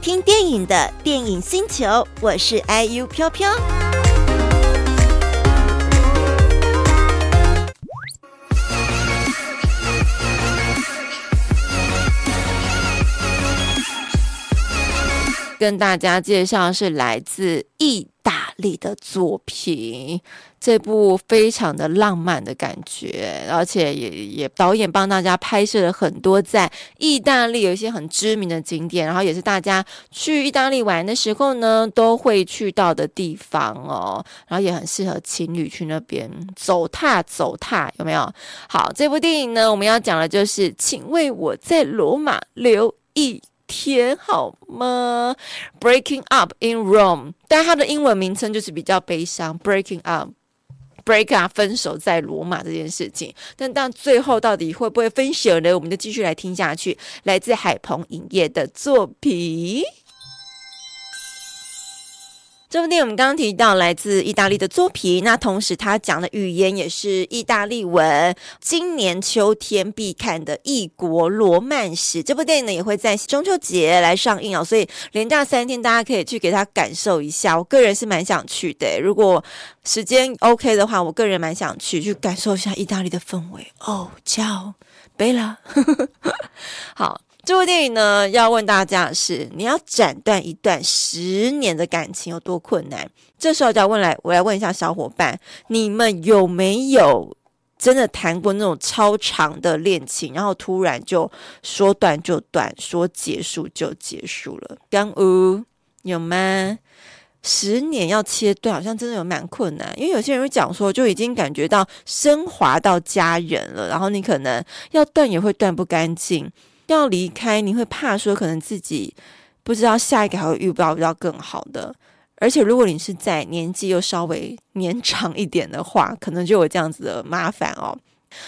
听电影的电影星球，我是 IU 飘飘。跟大家介绍是来自意大里的作品。这部非常的浪漫的感觉，而且也也导演帮大家拍摄了很多在意大利有一些很知名的景点，然后也是大家去意大利玩的时候呢都会去到的地方哦，然后也很适合情侣去那边走踏走踏，有没有？好，这部电影呢，我们要讲的就是，请为我在罗马留一天好吗？Breaking up in Rome，但它的英文名称就是比较悲伤，Breaking up，break up，分手在罗马这件事情，但但最后到底会不会分手呢？我们就继续来听下去，来自海鹏影业的作品。这部电影我们刚刚提到来自意大利的作品，那同时他讲的语言也是意大利文。今年秋天必看的异国罗曼史，这部电影呢也会在中秋节来上映哦，所以连假三天大家可以去给他感受一下。我个人是蛮想去的，如果时间 OK 的话，我个人蛮想去去感受一下意大利的氛围哦。叫贝拉，好。这部电影呢，要问大家的是：你要斩断一段十年的感情有多困难？这时候就要问来，我来问一下小伙伴，你们有没有真的谈过那种超长的恋情，然后突然就说断就断，说结束就结束了？刚乌有吗？十年要切断，好像真的有蛮困难，因为有些人会讲说，就已经感觉到升华到家人了，然后你可能要断也会断不干净。要离开，你会怕说可能自己不知道下一个还会遇不到比较更好的，而且如果你是在年纪又稍微年长一点的话，可能就有这样子的麻烦哦。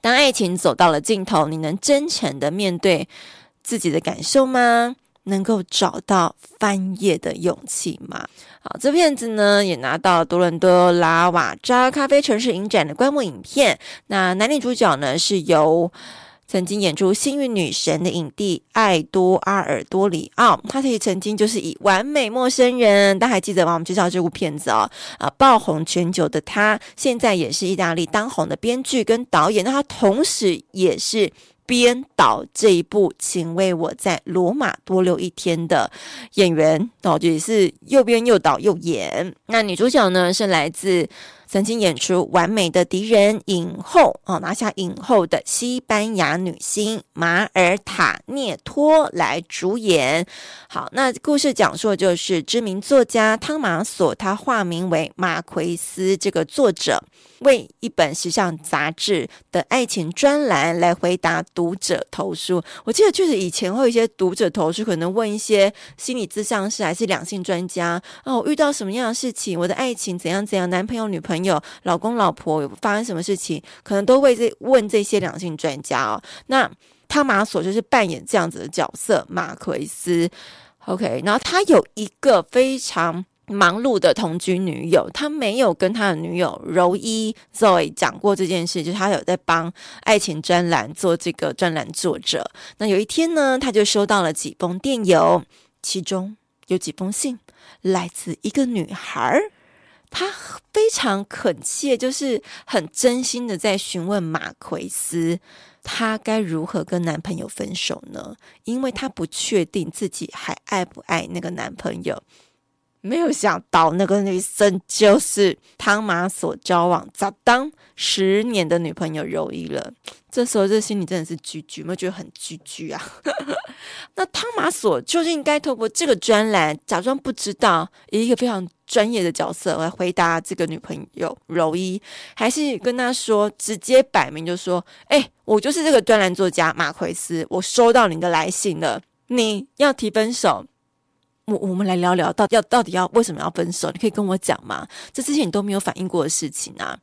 当爱情走到了尽头，你能真诚的面对自己的感受吗？能够找到翻页的勇气吗？好，这片子呢也拿到多伦多拉瓦扎咖啡城市影展的观摩影片。那男女主角呢是由。曾经演出《幸运女神》的影帝艾多阿尔多里奥，他也曾经就是以《完美陌生人》，大家还记得吗？我们介绍这部片子哦，啊，爆红全球的他，现在也是意大利当红的编剧跟导演，那他同时也是。编导这一部《请为我在罗马多留一天》的演员哦，也是又编又导又演。那女主角呢，是来自曾经演出《完美的敌人》影后哦，拿下影后的西班牙女星马尔塔涅托来主演。好，那故事讲述的就是知名作家汤马索，他化名为马奎斯，这个作者。为一本时尚杂志的爱情专栏来回答读者投书。我记得就是以前会有一些读者投书，可能问一些心理咨商师还是两性专家哦，遇到什么样的事情，我的爱情怎样怎样，男朋友、女朋友、有老公、老婆有发生什么事情，可能都会这问这些两性专家哦。那汤马索就是扮演这样子的角色，马奎斯。OK，然后他有一个非常。忙碌的同居女友，他没有跟他的女友柔伊 Zoe 讲过这件事，就是他有在帮爱情专栏做这个专栏作者。那有一天呢，他就收到了几封电邮，其中有几封信来自一个女孩，她非常恳切，就是很真心的在询问马奎斯，她该如何跟男朋友分手呢？因为她不确定自己还爱不爱那个男朋友。没有想到那个女生就是汤马索交往早当十年的女朋友柔伊了。这时候这心里真的是居居，有没有觉得很居居啊？那汤马索究竟应该透过这个专栏假装不知道，以一个非常专业的角色来回答这个女朋友柔伊，还是跟他说直接摆明就说：“哎，我就是这个专栏作家马奎斯，我收到你的来信了，你要提分手。”我我们来聊聊，到底要到底要为什么要分手？你可以跟我讲吗？这之前你都没有反应过的事情啊。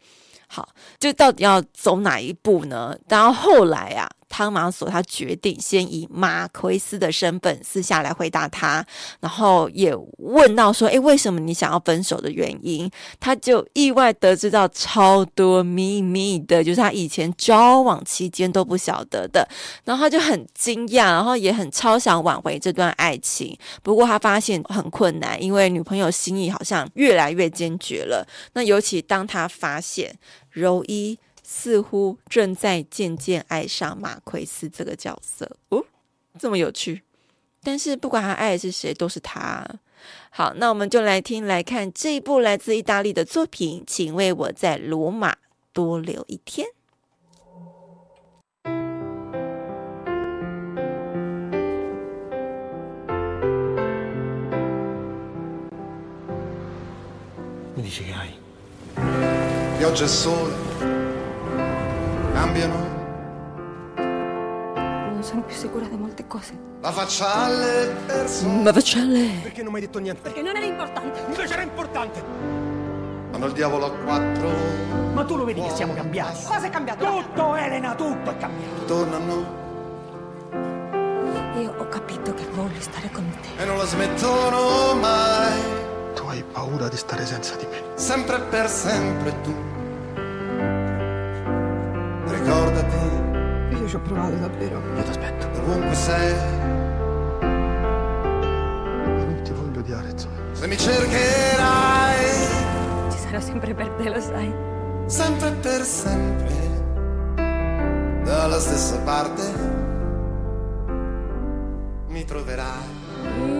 好，就到底要走哪一步呢？然后后来啊。汤马索他决定先以马奎斯的身份私下来回答他，然后也问到说：“诶，为什么你想要分手的原因？”他就意外得知到超多秘密的，就是他以前交往期间都不晓得的。然后他就很惊讶，然后也很超想挽回这段爱情。不过他发现很困难，因为女朋友心意好像越来越坚决了。那尤其当他发现柔伊。似乎正在渐渐爱上马奎斯这个角色哦，这么有趣。但是不管他爱的是谁，都是他。好，那我们就来听来看这一部来自意大利的作品，请为我在罗马多留一天。cambiano. Non sono più sicura di molte cose. La faccia alle persone. La faccia alle. Perché non mi hai detto niente? Perché non era importante. Invece era importante. Quando il diavolo ha quattro. Ma tu lo vedi che siamo cambiati. Cosa è cambiato? Tutto, Elena, tutto è cambiato. Tornano. Io ho capito che voglio stare con te. E non la smettono mai. Tu hai paura di stare senza di me. Sempre per sempre tu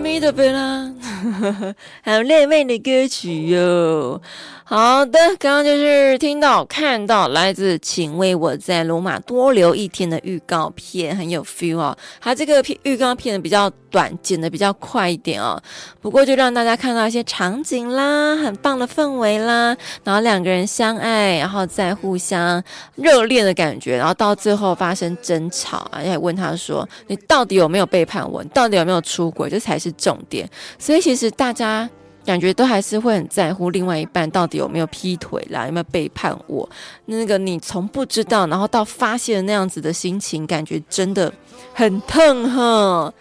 米德贝拉，还有恋爱的歌曲哟、哦。 好的，刚刚就是听到看到来自《请为我在罗马多留一天》的预告片，很有 feel 哦。它这个预告片的比较短，剪的比较快一点哦。不过就让大家看到一些场景啦，很棒的氛围啦，然后两个人相爱，然后再互相热恋的感觉，然后到最后发生争吵啊，还问他说：“你到底有没有背叛我？你到底有没有出轨？这才是重点。”所以其实大家。感觉都还是会很在乎另外一半到底有没有劈腿啦，有没有背叛我？那个你从不知道，然后到发现那样子的心情，感觉真的很疼哈！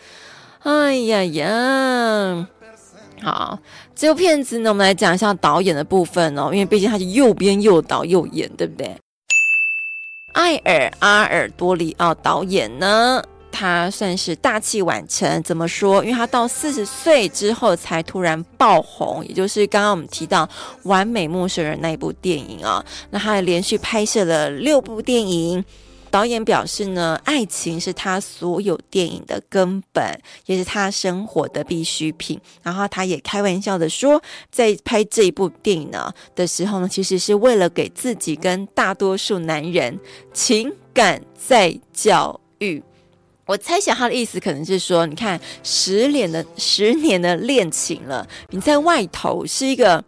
哎呀呀！好，这部片子呢，我们来讲一下导演的部分哦，因为毕竟他是又编又导又演，对不对？艾尔阿尔多里奥导演呢？他算是大器晚成，怎么说？因为他到四十岁之后才突然爆红，也就是刚刚我们提到《完美陌生人》那一部电影啊。那他连续拍摄了六部电影。导演表示呢，爱情是他所有电影的根本，也是他生活的必需品。然后他也开玩笑的说，在拍这一部电影呢的时候呢，其实是为了给自己跟大多数男人情感再教育。我猜想他的意思可能是说，你看十年的十年的恋情了，你在外头是一个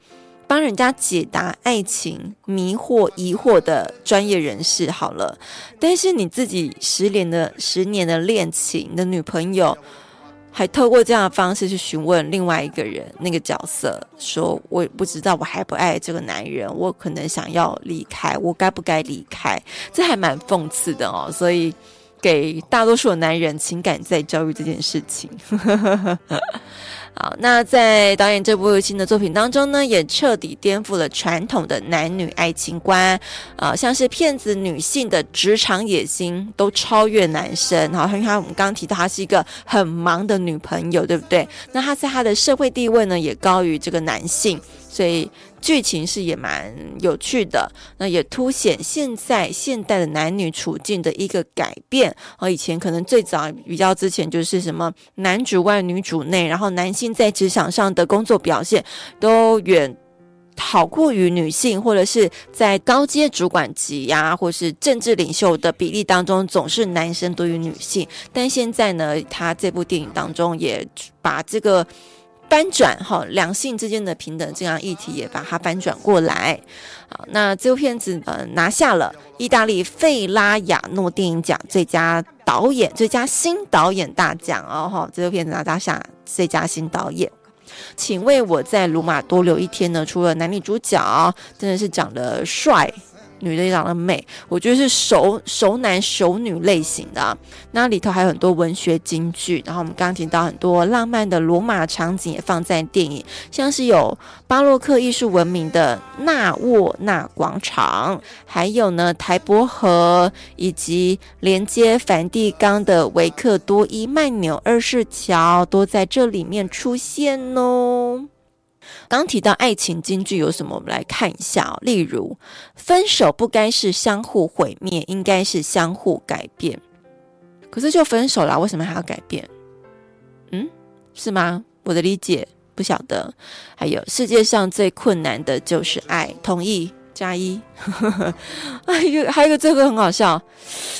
帮人家解答爱情迷惑疑惑的专业人士好了，但是你自己十年的十年的恋情，你的女朋友还透过这样的方式去询问另外一个人那个角色，说我不知道我还不爱这个男人，我可能想要离开，我该不该离开？这还蛮讽刺的哦，所以。给大多数的男人情感再教育这件事情，好，那在导演这部新的作品当中呢，也彻底颠覆了传统的男女爱情观，啊、像是骗子女性的职场野心都超越男生，好，因为他我们刚刚提到他是一个很忙的女朋友，对不对？那他在他的社会地位呢，也高于这个男性，所以。剧情是也蛮有趣的，那也凸显现在现代的男女处境的一个改变。而以前可能最早比较之前就是什么男主外女主内，然后男性在职场上的工作表现都远好过于女性，或者是在高阶主管级呀、或是政治领袖的比例当中，总是男生多于女性。但现在呢，他这部电影当中也把这个。翻转哈，两性之间的平等这样议题也把它翻转过来。好，那这部片子呃拿下了意大利费拉雅诺电影奖最佳导演、最佳新导演大奖哦哈，这部片子拿下最佳新导演。请为我在罗马多留一天呢。除了男女主角真的是长得帅。女的也长得美，我觉得是熟熟男熟女类型的啊。那里头还有很多文学金句，然后我们刚刚听到很多浪漫的罗马场景也放在电影，像是有巴洛克艺术闻名的纳沃纳广场，还有呢台伯河，以及连接梵蒂冈的维克多伊曼纽二世桥，都在这里面出现哦。刚提到爱情金句有什么？我们来看一下哦。例如，分手不该是相互毁灭，应该是相互改变。可是就分手了，为什么还要改变？嗯，是吗？我的理解不晓得。还有，世界上最困难的就是爱。同意加一。还有还有一个这个很好笑。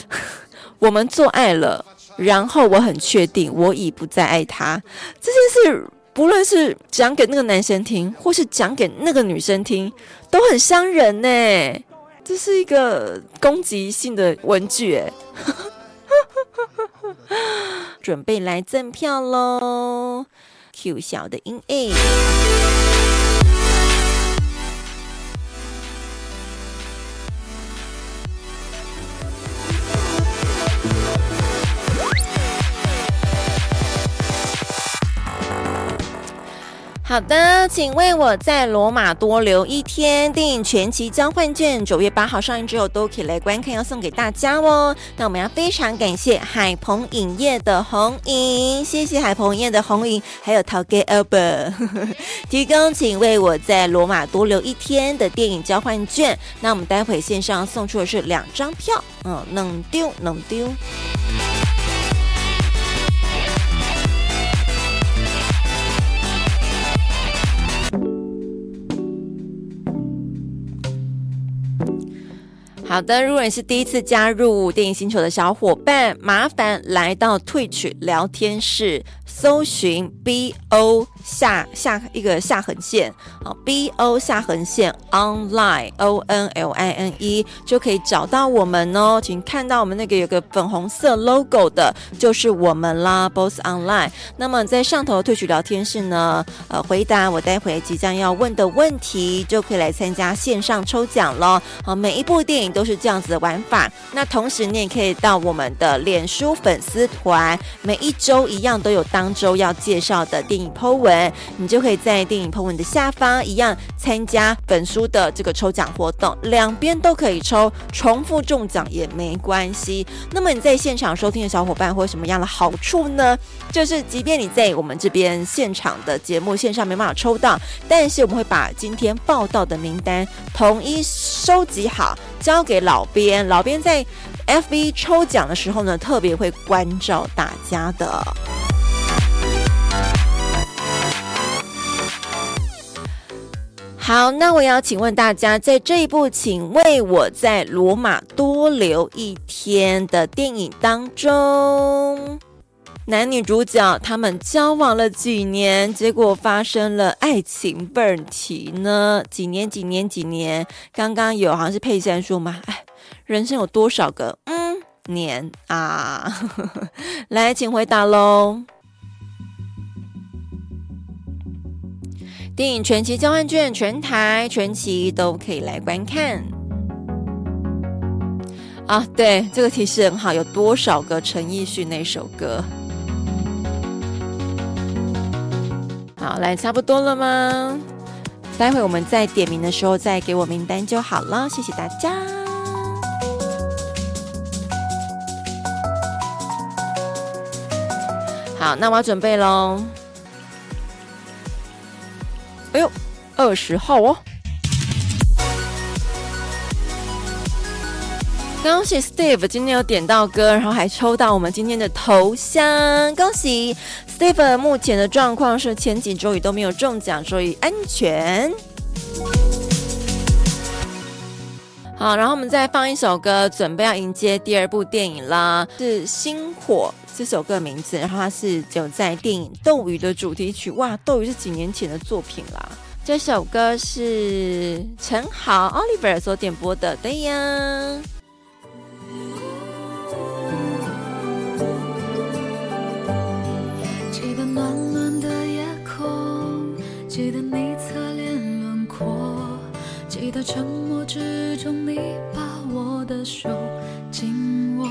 我们做爱了，然后我很确定我已不再爱他。这件事。不论是讲给那个男生听，或是讲给那个女生听，都很伤人呢。这是一个攻击性的文句，准备来赠票喽！Q 小的音 A。好的，请为我在罗马多留一天。电影全集交换券九月八号上映之后都可以来观看，要送给大家哦。那我们要非常感谢海鹏影业的红影，谢谢海鹏影业的红影，还有陶给 Albert 提供，请为我在罗马多留一天的电影交换券。那我们待会线上送出的是两张票，嗯，能丢能丢。好的，如果你是第一次加入电影星球的小伙伴，麻烦来到 Twitch 聊天室。搜寻 B O 下下一个下横线啊，B O 下横线 Online O N L I N E 就可以找到我们哦。请看到我们那个有个粉红色 logo 的，就是我们啦，Boss Online。那么在上头退取聊天室呢，呃，回答我待会即将要问的问题，就可以来参加线上抽奖喽。好，每一部电影都是这样子的玩法。那同时你也可以到我们的脸书粉丝团，每一周一样都有当。周要介绍的电影 Po 文，你就可以在电影 Po 文的下方一样参加本书的这个抽奖活动，两边都可以抽，重复中奖也没关系。那么你在现场收听的小伙伴会有什么样的好处呢？就是即便你在我们这边现场的节目线上没办法抽到，但是我们会把今天报道的名单统一收集好，交给老编，老编在 FB 抽奖的时候呢，特别会关照大家的。好，那我要请问大家，在这一部《请为我在罗马多留一天》的电影当中，男女主角他们交往了几年，结果发生了爱情问题呢？几年？几年？几年？刚刚有好像是佩珊说嘛，哎，人生有多少个嗯年啊？来，请回答喽。电影全集交换券，全台全集都可以来观看。啊，对，这个提示很好。有多少个陈奕迅那首歌？好，来，差不多了吗？待会我们在点名的时候再给我名单就好了。谢谢大家。好，那我要准备喽。哎呦，二十号哦！恭喜 Steve 今天有点到歌，然后还抽到我们今天的头像，恭喜 Steve！目前的状况是前几周也都没有中奖，所以安全。好，然后我们再放一首歌，准备要迎接第二部电影啦，是《星火》这首歌名字，然后它是就在电影《斗鱼》的主题曲。哇，《斗鱼》是几年前的作品啦。这首歌是陈豪 Oliver 所点播的，对呀。沉默之中你把我的手紧握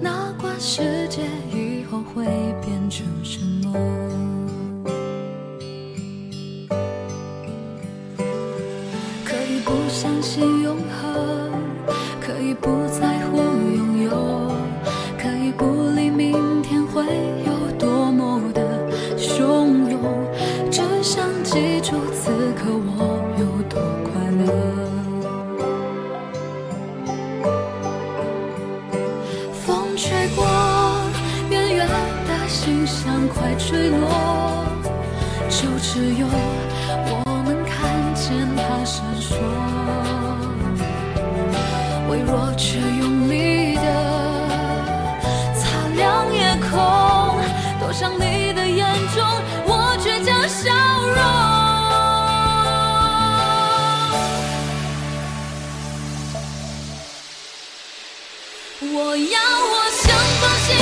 哪管世界以后会变成什么可以不相信永恒可以不在只有我能看见它闪烁。微弱却用力的擦亮夜空多像你的眼中我倔强笑容。我要我想发现